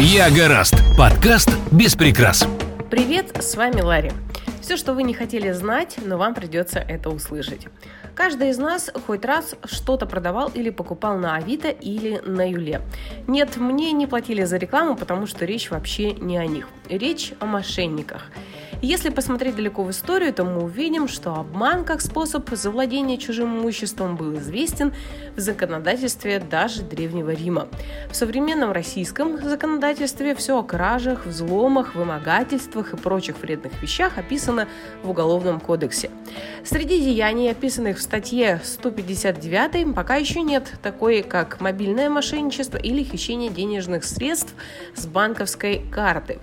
Я гораст. Подкаст без прикрас. Привет, с вами Ларри. Все, что вы не хотели знать, но вам придется это услышать. Каждый из нас хоть раз что-то продавал или покупал на Авито или на Юле. Нет, мне не платили за рекламу, потому что речь вообще не о них. Речь о мошенниках. Если посмотреть далеко в историю, то мы увидим, что обман как способ завладения чужим имуществом был известен в законодательстве даже Древнего Рима. В современном российском законодательстве все о кражах, взломах, вымогательствах и прочих вредных вещах описано в Уголовном кодексе. Среди деяний, описанных в статье 159, пока еще нет такой, как мобильное мошенничество или хищение денежных средств с банковской карты.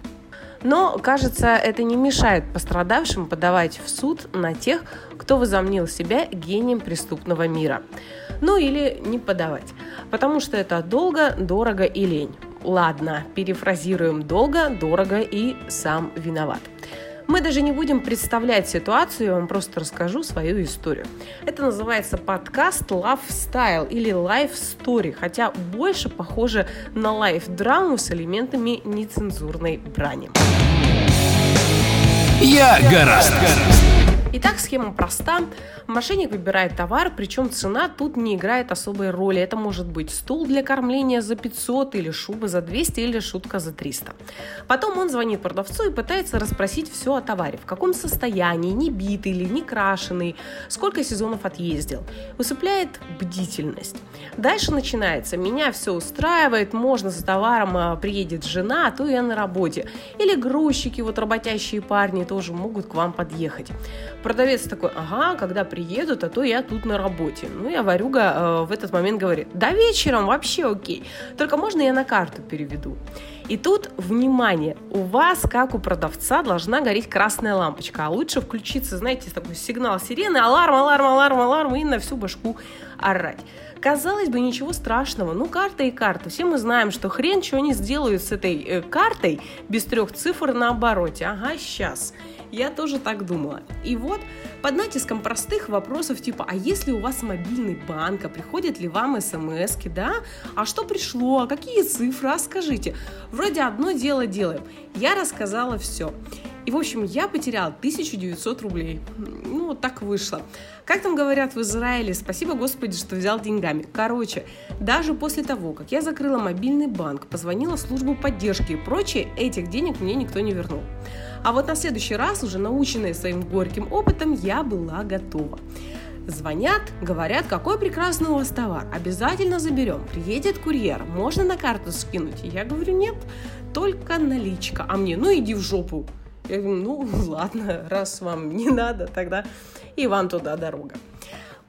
Но, кажется, это не мешает пострадавшим подавать в суд на тех, кто возомнил себя гением преступного мира. Ну или не подавать, потому что это долго, дорого и лень. Ладно, перефразируем долго, дорого и сам виноват. Мы даже не будем представлять ситуацию, я вам просто расскажу свою историю. Это называется подкаст Love Style или Life Story, хотя больше похоже на лайф-драму с элементами нецензурной брани. Я гораст. Итак, схема проста. Мошенник выбирает товар, причем цена тут не играет особой роли. Это может быть стул для кормления за 500, или шуба за 200, или шутка за 300. Потом он звонит продавцу и пытается расспросить все о товаре. В каком состоянии, не битый или не крашеный, сколько сезонов отъездил. Усыпляет бдительность. Дальше начинается. Меня все устраивает, можно за товаром а, приедет жена, а то я на работе. Или грузчики, вот работящие парни тоже могут к вам подъехать. Продавец такой, ага, когда приедут, а то я тут на работе. Ну, я варюга э, в этот момент говорит, да вечером вообще окей, только можно я на карту переведу. И тут, внимание, у вас, как у продавца, должна гореть красная лампочка, а лучше включиться, знаете, такой сигнал сирены, аларм, аларм, аларм, аларм, и на всю башку орать. Казалось бы, ничего страшного. Ну, карта и карта. Все мы знаем, что хрен чего не сделают с этой э, картой без трех цифр на обороте. Ага, сейчас. Я тоже так думала. И вот под натиском простых вопросов типа, а если у вас мобильный банк, а приходят ли вам смс да? А что пришло? А какие цифры? А скажите. Вроде одно дело делаем. Я рассказала все. И, в общем, я потеряла 1900 рублей. Ну, вот так вышло. Как там говорят в Израиле, спасибо Господи, что взял деньгами. Короче, даже после того, как я закрыла мобильный банк, позвонила в службу поддержки и прочее, этих денег мне никто не вернул. А вот на следующий раз, уже наученная своим горьким опытом, я была готова. Звонят, говорят, какой прекрасный у вас товар, обязательно заберем. Приедет курьер, можно на карту скинуть? Я говорю, нет, только наличка. А мне, ну иди в жопу. Я говорю, ну ладно, раз вам не надо, тогда и вам туда дорога.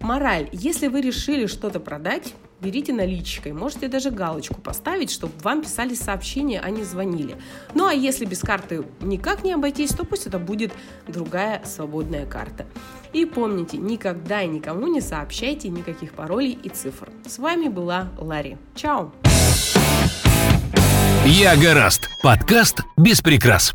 Мораль. Если вы решили что-то продать, берите наличкой. Можете даже галочку поставить, чтобы вам писали сообщения, а не звонили. Ну а если без карты никак не обойтись, то пусть это будет другая свободная карта. И помните, никогда и никому не сообщайте никаких паролей и цифр. С вами была Ларри. Чао! Я гораст. Подкаст без прикрас.